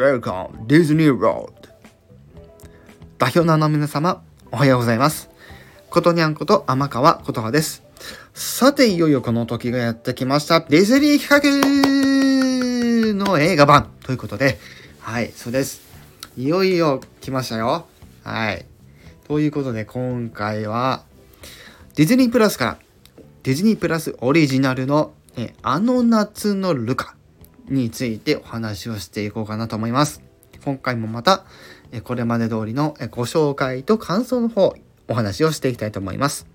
Welcome Disney World 代表の皆様、おはようございます。ことにゃんこと天川ことはです。さて、いよいよこの時がやってきました。ディズニー企画の映画版ということで、はい、そうです。いよいよ来ましたよ。はい。ということで、今回は、ディズニープラスから、ディズニープラスオリジナルの、えあの夏のルカについてお話をしていこうかなと思います。今回もまた、これまで通りのご紹介と感想の方、お話をしていきたいと思います。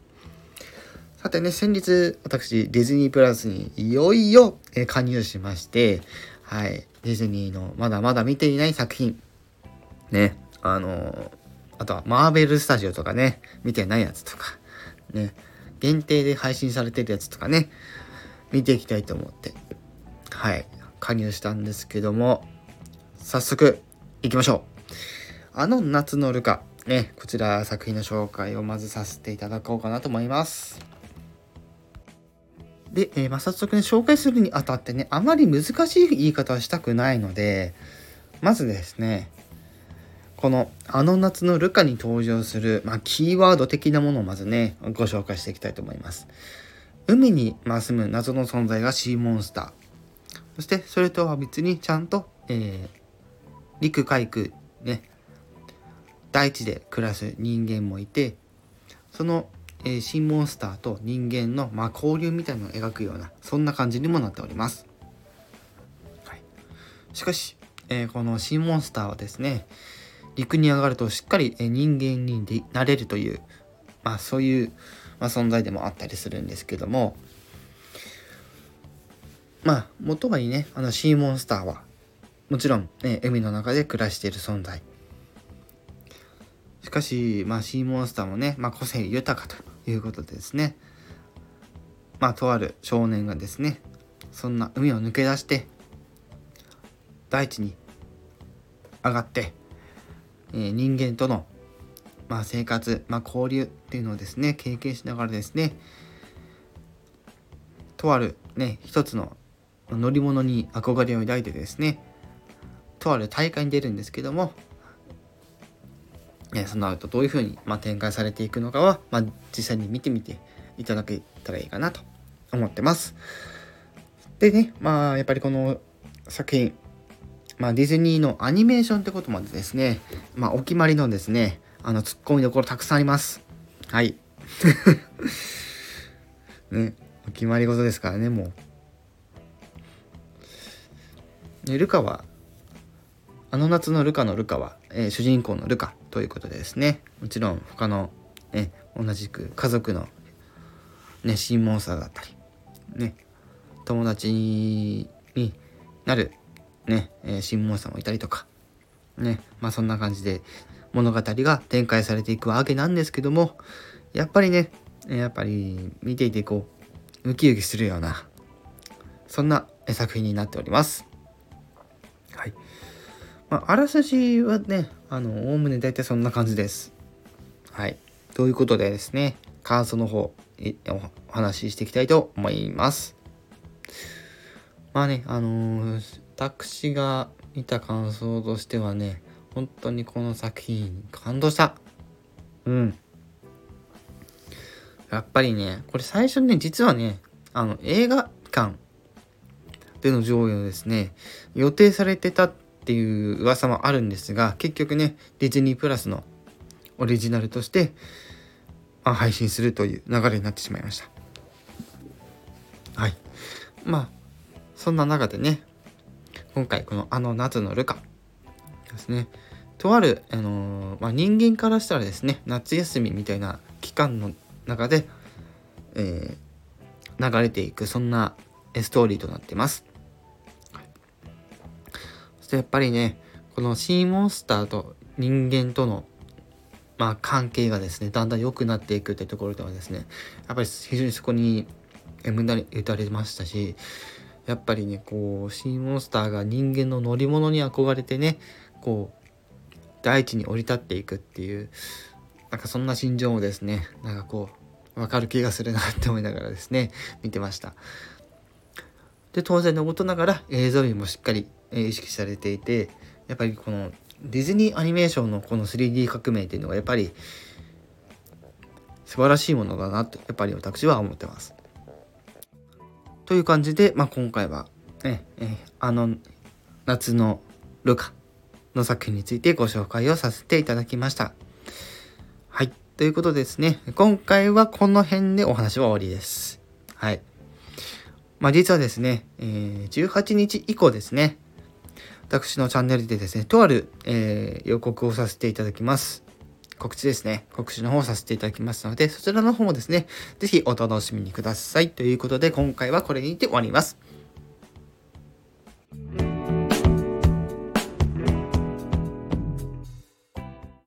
さてね、先日、私、ディズニープラスにいよいよ加入しまして、はい、ディズニーのまだまだ見ていない作品、ね、あのあとはマーベルスタジオとかね、見てないやつとか、ね、限定で配信されてるやつとかね、見ていきたいと思って、はい、加入したんですけども、早速行きましょう。あの夏のルカ、ね、こちら作品の紹介をまずさせていただこうかなと思います。で、えー、まあ、早速ね、紹介するにあたってね、あまり難しい言い方はしたくないので、まずですね、このあの夏のルカに登場する、まあ、キーワード的なものをまずね、ご紹介していきたいと思います。海に、ま住む謎の存在がシーモンスター。そしてそれとは別にちゃんと、えー、陸海空ね大地で暮らす人間もいてその、えー、新モンスターと人間の、まあ、交流みたいなのを描くようなそんな感じにもなっております、はい、しかし、えー、この新モンスターはですね陸に上がるとしっかり、え人間になれるという、まあ、そういう、まあ、存在でもあったりするんですけどもまあ、元はいね、あのシーモンスターは、もちろん、ね、海の中で暮らしている存在。しかし、まあ、シーモンスターもね、まあ、個性豊かということでですね、まあ、とある少年がですね、そんな海を抜け出して、大地に上がって、えー、人間との、まあ、生活、まあ、交流っていうのをですね、経験しながらですね、とあるね、一つの乗り物に憧れを抱いてですねとある大会に出るんですけども、その後どういうふうに、ま、展開されていくのかは、ま、実際に見てみていただけたらいいかなと思ってます。でねまあやっぱりこの作品まあ、ディズニーのアニメーションってことまでですね、まあ、お決まりのですね、あの、ツッコミどころたくさんあります。はい。ね、お決まり事ですからね、もう。ルカはあの夏のルカのルカは、えー、主人公のルカということでですねもちろん他の、ね、同じく家族の、ね、新モンスターだったり、ね、友達になる、ねえー、新モンスターもいたりとか、ねまあ、そんな感じで物語が展開されていくわけなんですけどもやっぱりねやっぱり見ていてこうウキウキするようなそんな作品になっております。はい。まあ、あらすじはね、あの、おおむね大体そんな感じです。はい。ということでですね、感想の方、お話ししていきたいと思います。まあね、あのー、私が見た感想としてはね、本当にこの作品感動した。うん。やっぱりね、これ最初ね、実はね、あの、映画館での上映をですね、予定されてたっていう噂もあるんですが、結局ね、ディズニープラスのオリジナルとして、まあ、配信するという流れになってしまいました。はい。まあ、そんな中でね、今回このあの夏のルカですね、とある、あのー、まあ、人間からしたらですね、夏休みみたいな期間の中で、えー、流れていく、そんなストーリーとなってます。そしてやっぱりね、このシーモンスターと人間との、まあ、関係がですね、だんだん良くなっていくってところではですね、やっぱり非常にそこに無駄に打たれましたし、やっぱりね、こう、シーモンスターが人間の乗り物に憧れてね、こう、大地に降り立っていくっていう、なんかそんな心情もですね、なんかこう、わかる気がするなって思いながらですね、見てました。で、当然のことながら映像にもしっかり意識されていて、やっぱりこのディズニーアニメーションのこの 3D 革命っていうのがやっぱり素晴らしいものだなとやっぱり私は思ってます。という感じで、まあ、今回は、ね、えあの夏のルカの作品についてご紹介をさせていただきました。はい。ということですね。今回はこの辺でお話は終わりです。はい。まあ、実はですね、えー、18日以降ですね、私のチャンネルでですね、とある、えー、予告をさせていただきます。告知ですね。告知の方をさせていただきますので、そちらの方もですね、是非お楽しみにください。ということで、今回はこれにて終わります。